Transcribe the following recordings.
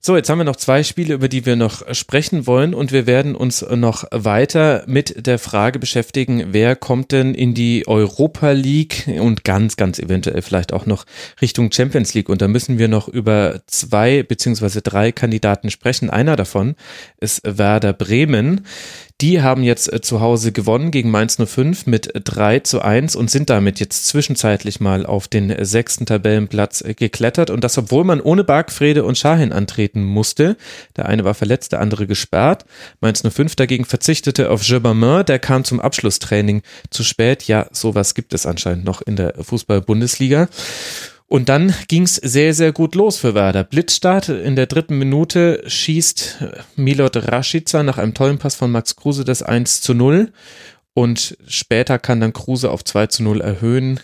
So, jetzt haben wir noch zwei Spiele, über die wir noch sprechen wollen und wir werden uns noch weiter mit der Frage beschäftigen, wer kommt denn in die Europa League und ganz, ganz eventuell vielleicht auch noch Richtung Champions League. Und da müssen wir noch über zwei beziehungsweise drei Kandidaten sprechen. Einer davon ist Werder Bremen. Die haben jetzt äh, zu Hause gewonnen gegen Mainz 05 mit 3 zu 1 und sind damit jetzt zwischenzeitlich mal auf den sechsten Tabellenplatz äh, geklettert. Und das, obwohl man ohne Bargfrede und Schahin antreten musste. Der eine war verletzt, der andere gesperrt. Mainz 05 dagegen verzichtete auf Gerbamin, der kam zum Abschlusstraining zu spät. Ja, sowas gibt es anscheinend noch in der Fußball-Bundesliga. Und dann ging's sehr, sehr gut los für Werder. Blitzstart in der dritten Minute schießt Milot Rashica nach einem tollen Pass von Max Kruse das 1 zu 0. Und später kann dann Kruse auf 2 zu 0 erhöhen.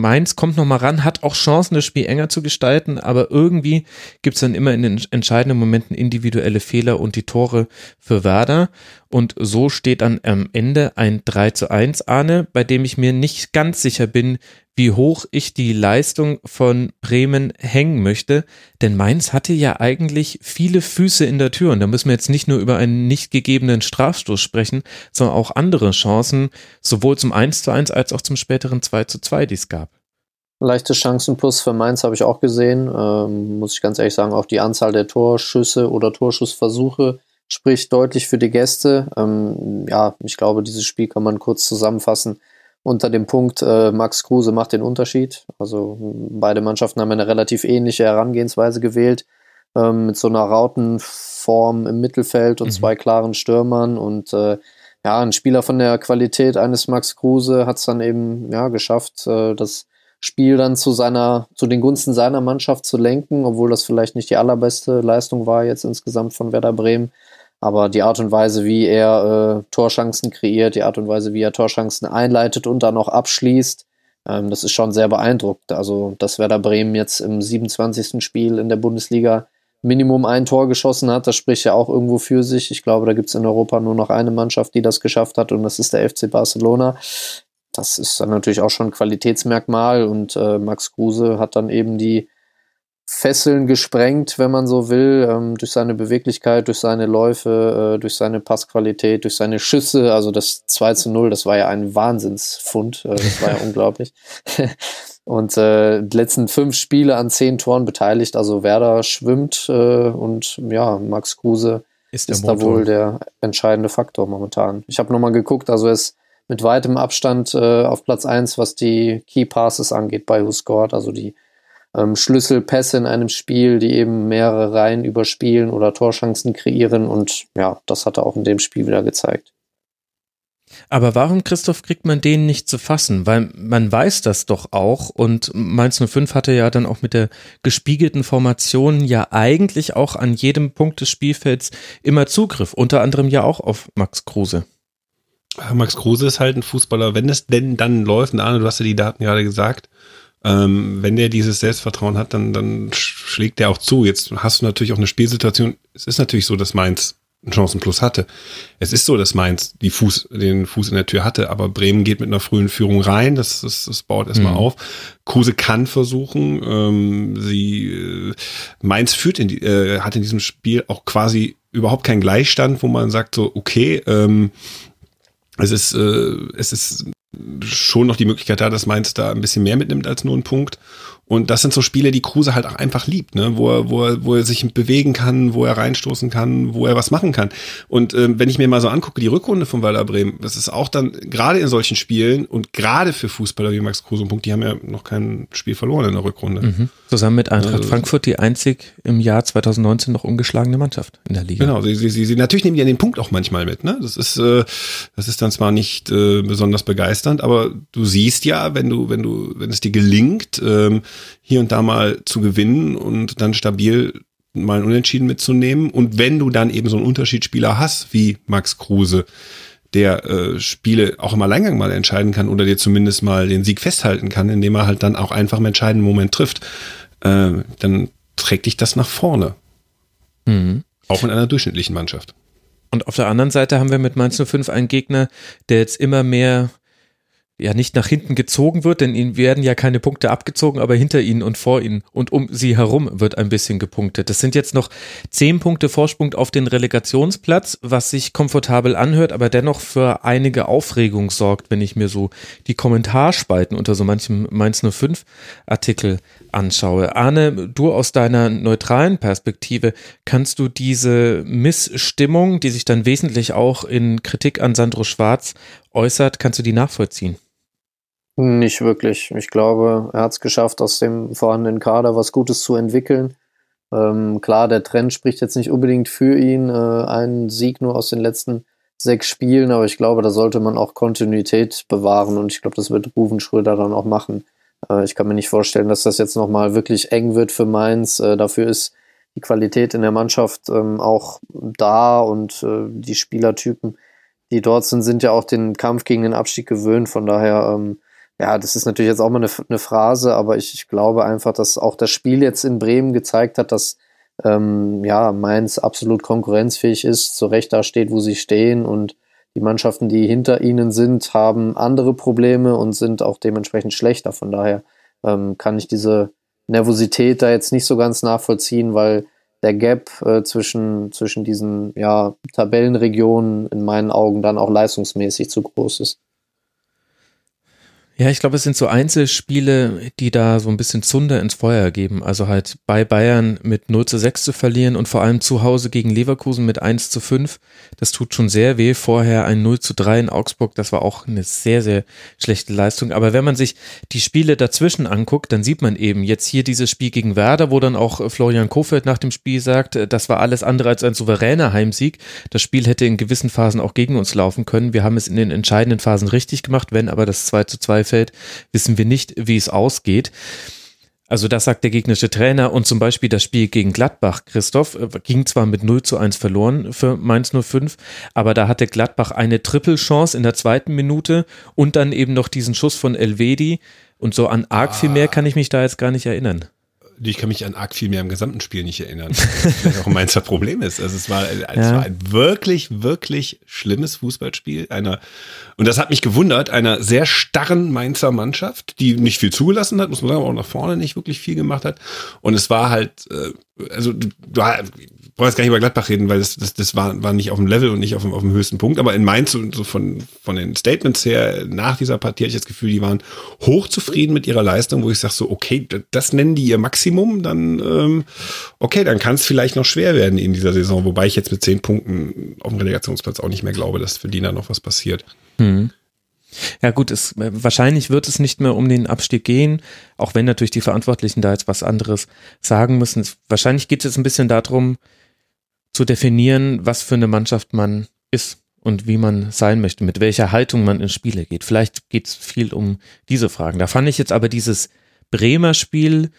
Mainz kommt nochmal ran, hat auch Chancen, das Spiel enger zu gestalten, aber irgendwie gibt's dann immer in den entscheidenden Momenten individuelle Fehler und die Tore für Werder. Und so steht dann am Ende ein 3 zu 1 Ahne, bei dem ich mir nicht ganz sicher bin, wie hoch ich die Leistung von Bremen hängen möchte. Denn Mainz hatte ja eigentlich viele Füße in der Tür. Und da müssen wir jetzt nicht nur über einen nicht gegebenen Strafstoß sprechen, sondern auch andere Chancen, sowohl zum 1 zu 1 als auch zum späteren 2 zu 2, die es gab. Leichte Chancen plus für Mainz habe ich auch gesehen. Ähm, muss ich ganz ehrlich sagen, auch die Anzahl der Torschüsse oder Torschussversuche spricht deutlich für die Gäste. Ähm, ja, ich glaube, dieses Spiel kann man kurz zusammenfassen unter dem Punkt, äh, Max Kruse macht den Unterschied. Also beide Mannschaften haben eine relativ ähnliche Herangehensweise gewählt, ähm, mit so einer Rautenform im Mittelfeld und mhm. zwei klaren Stürmern und äh, ja, ein Spieler von der Qualität eines Max Kruse hat es dann eben ja geschafft, äh, das Spiel dann zu seiner, zu den Gunsten seiner Mannschaft zu lenken, obwohl das vielleicht nicht die allerbeste Leistung war jetzt insgesamt von Werder Bremen. Aber die Art und Weise, wie er äh, Torchancen kreiert, die Art und Weise, wie er Torchancen einleitet und dann auch abschließt, ähm, das ist schon sehr beeindruckend. Also, dass Werder Bremen jetzt im 27. Spiel in der Bundesliga Minimum ein Tor geschossen hat, das spricht ja auch irgendwo für sich. Ich glaube, da gibt es in Europa nur noch eine Mannschaft, die das geschafft hat, und das ist der FC Barcelona. Das ist dann natürlich auch schon ein Qualitätsmerkmal und äh, Max Kruse hat dann eben die Fesseln gesprengt, wenn man so will, ähm, durch seine Beweglichkeit, durch seine Läufe, äh, durch seine Passqualität, durch seine Schüsse. Also das 2 zu 0, das war ja ein Wahnsinnsfund. Äh, das war ja unglaublich. Und äh, die letzten fünf Spiele an zehn Toren beteiligt. Also Werder schwimmt äh, und ja, Max Kruse ist, ist da wohl der entscheidende Faktor momentan. Ich habe nochmal geguckt, also er ist mit weitem Abstand äh, auf Platz eins, was die Key Passes angeht bei Who Scored, also die ähm, Schlüsselpässe in einem Spiel, die eben mehrere Reihen überspielen oder Torchancen kreieren. Und ja, das hat er auch in dem Spiel wieder gezeigt. Aber warum, Christoph, kriegt man den nicht zu fassen? Weil man weiß das doch auch und Mainz 05 hatte ja dann auch mit der gespiegelten Formation ja eigentlich auch an jedem Punkt des Spielfelds immer Zugriff, unter anderem ja auch auf Max Kruse. Max Kruse ist halt ein Fußballer, wenn es denn dann läuft, und Arne, du hast ja die Daten gerade gesagt, ähm, wenn der dieses Selbstvertrauen hat, dann, dann schlägt der auch zu. Jetzt hast du natürlich auch eine Spielsituation. Es ist natürlich so, dass Mainz einen Chancenplus hatte. Es ist so, dass Mainz die Fuß, den Fuß in der Tür hatte, aber Bremen geht mit einer frühen Führung rein. Das, das, das baut erstmal mhm. auf. Kruse kann versuchen. Ähm, sie äh, Mainz führt in die, äh, hat in diesem Spiel auch quasi überhaupt keinen Gleichstand, wo man sagt so, okay, ähm, es ist, äh, es ist schon noch die Möglichkeit da, dass Mainz da ein bisschen mehr mitnimmt als nur ein Punkt. Und das sind so Spiele, die Kruse halt auch einfach liebt, ne? wo, er, wo, er, wo er sich bewegen kann, wo er reinstoßen kann, wo er was machen kann. Und ähm, wenn ich mir mal so angucke, die Rückrunde von Werder Bremen, das ist auch dann gerade in solchen Spielen und gerade für Fußballer wie Max Kruse und Punkt, die haben ja noch kein Spiel verloren in der Rückrunde. Mhm. Zusammen mit Eintracht also, Frankfurt die einzig im Jahr 2019 noch ungeschlagene Mannschaft in der Liga. Genau, sie, sie, sie, natürlich nehmen die ja den Punkt auch manchmal mit. Ne? Das ist, äh, das ist dann zwar nicht äh, besonders begeisternd, aber du siehst ja, wenn du, wenn du, wenn es dir gelingt, ähm, hier und da mal zu gewinnen und dann stabil mal ein Unentschieden mitzunehmen. Und wenn du dann eben so einen Unterschiedsspieler hast, wie Max Kruse, der äh, Spiele auch im Alleingang mal entscheiden kann oder dir zumindest mal den Sieg festhalten kann, indem er halt dann auch einfach im entscheidenden Moment trifft, äh, dann trägt dich das nach vorne. Mhm. Auch in einer durchschnittlichen Mannschaft. Und auf der anderen Seite haben wir mit Mainz 05 einen Gegner, der jetzt immer mehr ja nicht nach hinten gezogen wird, denn ihnen werden ja keine Punkte abgezogen, aber hinter ihnen und vor ihnen und um sie herum wird ein bisschen gepunktet. Das sind jetzt noch zehn Punkte Vorsprung auf den Relegationsplatz, was sich komfortabel anhört, aber dennoch für einige Aufregung sorgt, wenn ich mir so die Kommentarspalten unter so manchem Mainz 05 Artikel anschaue. Arne, du aus deiner neutralen Perspektive, kannst du diese Missstimmung, die sich dann wesentlich auch in Kritik an Sandro Schwarz äußert, kannst du die nachvollziehen? Nicht wirklich. Ich glaube, er hat es geschafft, aus dem vorhandenen Kader was Gutes zu entwickeln. Ähm, klar, der Trend spricht jetzt nicht unbedingt für ihn. Äh, ein Sieg nur aus den letzten sechs Spielen, aber ich glaube, da sollte man auch Kontinuität bewahren und ich glaube, das wird Ruven Schröder dann auch machen. Äh, ich kann mir nicht vorstellen, dass das jetzt nochmal wirklich eng wird für Mainz. Äh, dafür ist die Qualität in der Mannschaft ähm, auch da und äh, die Spielertypen, die dort sind, sind ja auch den Kampf gegen den Abstieg gewöhnt. Von daher ähm, ja, das ist natürlich jetzt auch mal eine, eine Phrase, aber ich, ich, glaube einfach, dass auch das Spiel jetzt in Bremen gezeigt hat, dass ähm, ja, Mainz absolut konkurrenzfähig ist, zu Recht da steht, wo sie stehen und die Mannschaften, die hinter ihnen sind, haben andere Probleme und sind auch dementsprechend schlechter. Von daher ähm, kann ich diese Nervosität da jetzt nicht so ganz nachvollziehen, weil der Gap äh, zwischen, zwischen diesen ja, Tabellenregionen in meinen Augen dann auch leistungsmäßig zu groß ist. Ja, ich glaube, es sind so Einzelspiele, die da so ein bisschen Zunder ins Feuer geben. Also halt bei Bayern mit 0 zu 6 zu verlieren und vor allem zu Hause gegen Leverkusen mit 1 zu 5. Das tut schon sehr weh. Vorher ein 0 zu 3 in Augsburg, das war auch eine sehr, sehr schlechte Leistung. Aber wenn man sich die Spiele dazwischen anguckt, dann sieht man eben jetzt hier dieses Spiel gegen Werder, wo dann auch Florian Kofeld nach dem Spiel sagt, das war alles andere als ein souveräner Heimsieg. Das Spiel hätte in gewissen Phasen auch gegen uns laufen können. Wir haben es in den entscheidenden Phasen richtig gemacht, wenn aber das 2 zu 2 fällt, wissen wir nicht, wie es ausgeht. Also das sagt der gegnerische Trainer und zum Beispiel das Spiel gegen Gladbach, Christoph, äh, ging zwar mit 0 zu 1 verloren für Mainz 05, aber da hatte Gladbach eine Trippelchance in der zweiten Minute und dann eben noch diesen Schuss von Elvedi und so an arg viel mehr kann ich mich da jetzt gar nicht erinnern ich kann mich an arg viel mehr im gesamten Spiel nicht erinnern. Was auch ein Mainzer Problem ist. Also es war, es ja. war ein wirklich, wirklich schlimmes Fußballspiel einer, und das hat mich gewundert, einer sehr starren Mainzer Mannschaft, die nicht viel zugelassen hat, muss man sagen, aber auch nach vorne nicht wirklich viel gemacht hat. Und es war halt, äh, also du, du brauche jetzt gar nicht über Gladbach reden, weil das, das, das war, war nicht auf dem Level und nicht auf dem, auf dem höchsten Punkt. Aber in Mainz, so, von, von den Statements her, nach dieser Partie hatte ich das Gefühl, die waren hochzufrieden mit ihrer Leistung, wo ich sage so, okay, das nennen die ihr Maximum, dann ähm, okay, dann kann es vielleicht noch schwer werden in dieser Saison, wobei ich jetzt mit zehn Punkten auf dem Relegationsplatz auch nicht mehr glaube, dass für die da noch was passiert. Hm. Ja gut, es, äh, wahrscheinlich wird es nicht mehr um den Abstieg gehen, auch wenn natürlich die Verantwortlichen da jetzt was anderes sagen müssen. Wahrscheinlich geht es jetzt ein bisschen darum, zu definieren, was für eine Mannschaft man ist und wie man sein möchte, mit welcher Haltung man in Spiele geht. Vielleicht geht es viel um diese Fragen. Da fand ich jetzt aber dieses Bremer Spiel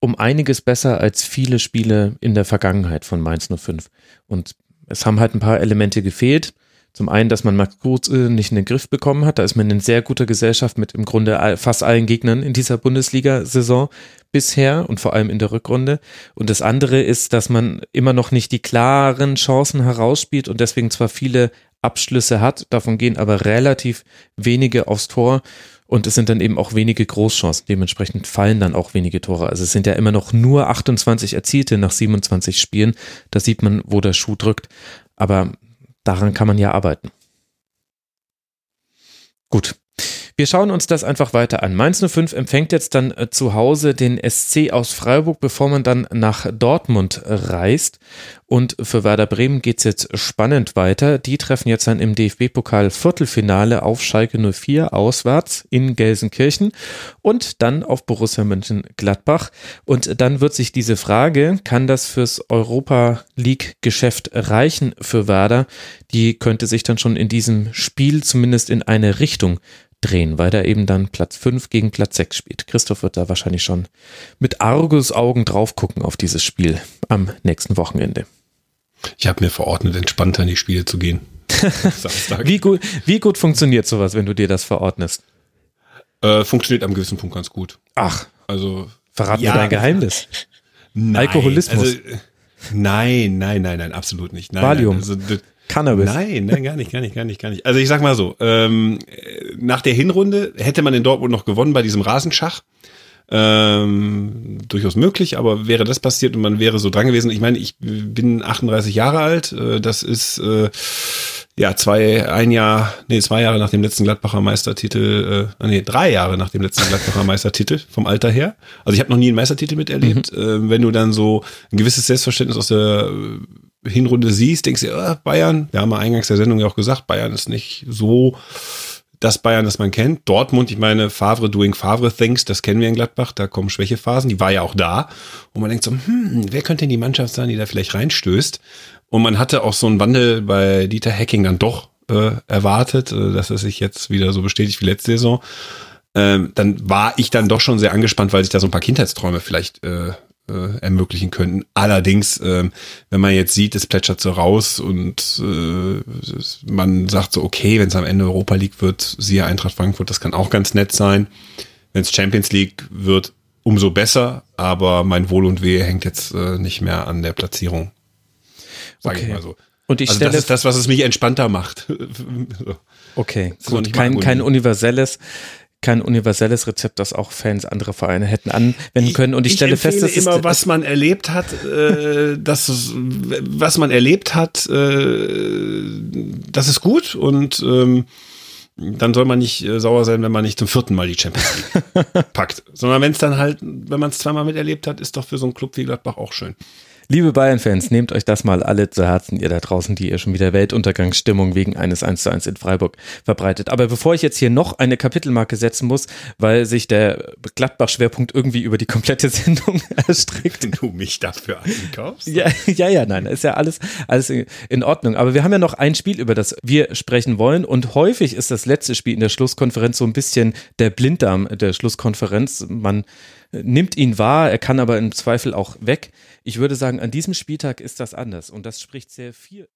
um einiges besser als viele Spiele in der Vergangenheit von Mainz 05. Und es haben halt ein paar Elemente gefehlt. Zum einen, dass man Max Kruse nicht in den Griff bekommen hat. Da ist man in sehr guter Gesellschaft mit im Grunde fast allen Gegnern in dieser Bundesliga-Saison bisher und vor allem in der Rückrunde. Und das andere ist, dass man immer noch nicht die klaren Chancen herausspielt und deswegen zwar viele Abschlüsse hat, davon gehen aber relativ wenige aufs Tor. Und es sind dann eben auch wenige Großchancen. Dementsprechend fallen dann auch wenige Tore. Also es sind ja immer noch nur 28 erzielte nach 27 Spielen. Da sieht man, wo der Schuh drückt. Aber daran kann man ja arbeiten. Gut. Wir schauen uns das einfach weiter an. Mainz 05 empfängt jetzt dann äh, zu Hause den SC aus Freiburg, bevor man dann nach Dortmund reist. Und für Werder Bremen geht es jetzt spannend weiter. Die treffen jetzt dann im DFB-Pokal Viertelfinale auf Schalke 04 auswärts in Gelsenkirchen und dann auf Borussia Mönchengladbach. Und dann wird sich diese Frage, kann das fürs Europa League-Geschäft reichen für Werder? Die könnte sich dann schon in diesem Spiel zumindest in eine Richtung drehen, weil er eben dann Platz 5 gegen Platz 6 spielt. Christoph wird da wahrscheinlich schon mit Argusaugen drauf gucken auf dieses Spiel am nächsten Wochenende. Ich habe mir verordnet, entspannter in die Spiele zu gehen. wie, gut, wie gut funktioniert sowas, wenn du dir das verordnest? Äh, funktioniert am gewissen Punkt ganz gut. Ach, also verrat ja, mir dein Geheimnis. Nein, Alkoholismus. Also, nein, nein, nein, nein, absolut nicht. Nein, Valium. Nein, also, Cannabis. Nein, nein, gar nicht, gar nicht, gar nicht, gar nicht. Also ich sag mal so, ähm, nach der Hinrunde hätte man in Dortmund noch gewonnen bei diesem Rasenschach. Ähm, durchaus möglich, aber wäre das passiert und man wäre so dran gewesen. Ich meine, ich bin 38 Jahre alt. Äh, das ist äh, ja zwei, ein Jahr, nee, zwei Jahre nach dem letzten Gladbacher Meistertitel, äh, nee, drei Jahre nach dem letzten Gladbacher Meistertitel vom Alter her. Also ich habe noch nie einen Meistertitel miterlebt. Mhm. Äh, wenn du dann so ein gewisses Selbstverständnis aus der Hinrunde siehst, denkst du, oh, Bayern, wir haben ja eingangs der Sendung ja auch gesagt, Bayern ist nicht so das Bayern, das man kennt. Dortmund, ich meine, Favre doing Favre things, das kennen wir in Gladbach, da kommen Schwächephasen, die war ja auch da. Und man denkt so, hm, wer könnte denn die Mannschaft sein, die da vielleicht reinstößt? Und man hatte auch so einen Wandel bei Dieter Hacking dann doch äh, erwartet, äh, dass es sich jetzt wieder so bestätigt wie letzte Saison. Ähm, dann war ich dann doch schon sehr angespannt, weil sich da so ein paar Kindheitsträume vielleicht äh, äh, ermöglichen könnten. Allerdings, äh, wenn man jetzt sieht, es plätschert so raus und äh, man sagt so, okay, wenn es am Ende Europa League wird, siehe Eintracht Frankfurt, das kann auch ganz nett sein. Wenn es Champions League wird, umso besser, aber mein Wohl und Wehe hängt jetzt äh, nicht mehr an der Platzierung. Sage okay. ich mal so. Und ich also stelle das ist das, was es mich entspannter macht. so. Okay, gut, kein, kein universelles kein universelles Rezept, das auch Fans anderer Vereine hätten anwenden können. Und ich, ich stelle fest, dass immer, was man erlebt hat, äh, das, was man erlebt hat, äh, das ist gut und ähm, dann soll man nicht äh, sauer sein, wenn man nicht zum vierten Mal die Champions League packt, sondern wenn es dann halt, wenn man es zweimal miterlebt hat, ist doch für so einen Club wie Gladbach auch schön. Liebe Bayern-Fans, nehmt euch das mal alle zu Herzen, ihr da draußen, die ihr schon wieder Weltuntergangsstimmung wegen eines 1 zu 1 in Freiburg verbreitet. Aber bevor ich jetzt hier noch eine Kapitelmarke setzen muss, weil sich der Gladbach-Schwerpunkt irgendwie über die komplette Sendung erstreckt. Du mich dafür einkaufst? Ja, ja, ja, nein, ist ja alles, alles in Ordnung. Aber wir haben ja noch ein Spiel, über das wir sprechen wollen. Und häufig ist das letzte Spiel in der Schlusskonferenz so ein bisschen der Blinddarm der Schlusskonferenz. Man nimmt ihn wahr, er kann aber im Zweifel auch weg. Ich würde sagen, an diesem Spieltag ist das anders und das spricht sehr viel.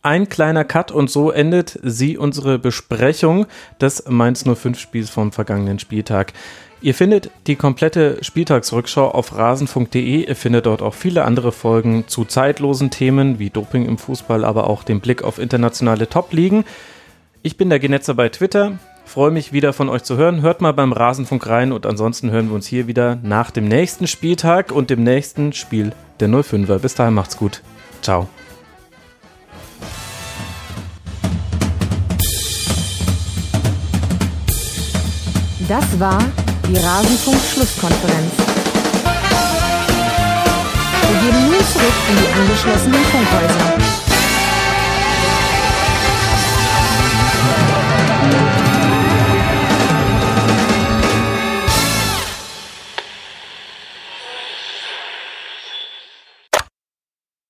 Ein kleiner Cut und so endet sie unsere Besprechung des Mainz 05 Spiels vom vergangenen Spieltag. Ihr findet die komplette Spieltagsrückschau auf rasenfunk.de. Ihr findet dort auch viele andere Folgen zu zeitlosen Themen wie Doping im Fußball, aber auch den Blick auf internationale Top-Ligen. Ich bin der Genetzer bei Twitter. Freue mich wieder von euch zu hören. Hört mal beim Rasenfunk rein und ansonsten hören wir uns hier wieder nach dem nächsten Spieltag und dem nächsten Spiel der 05er. Bis dahin macht's gut. Ciao. Das war die Rasenfunk-Schlusskonferenz. Wir gehen nun zurück in die angeschlossenen Funkhäuser.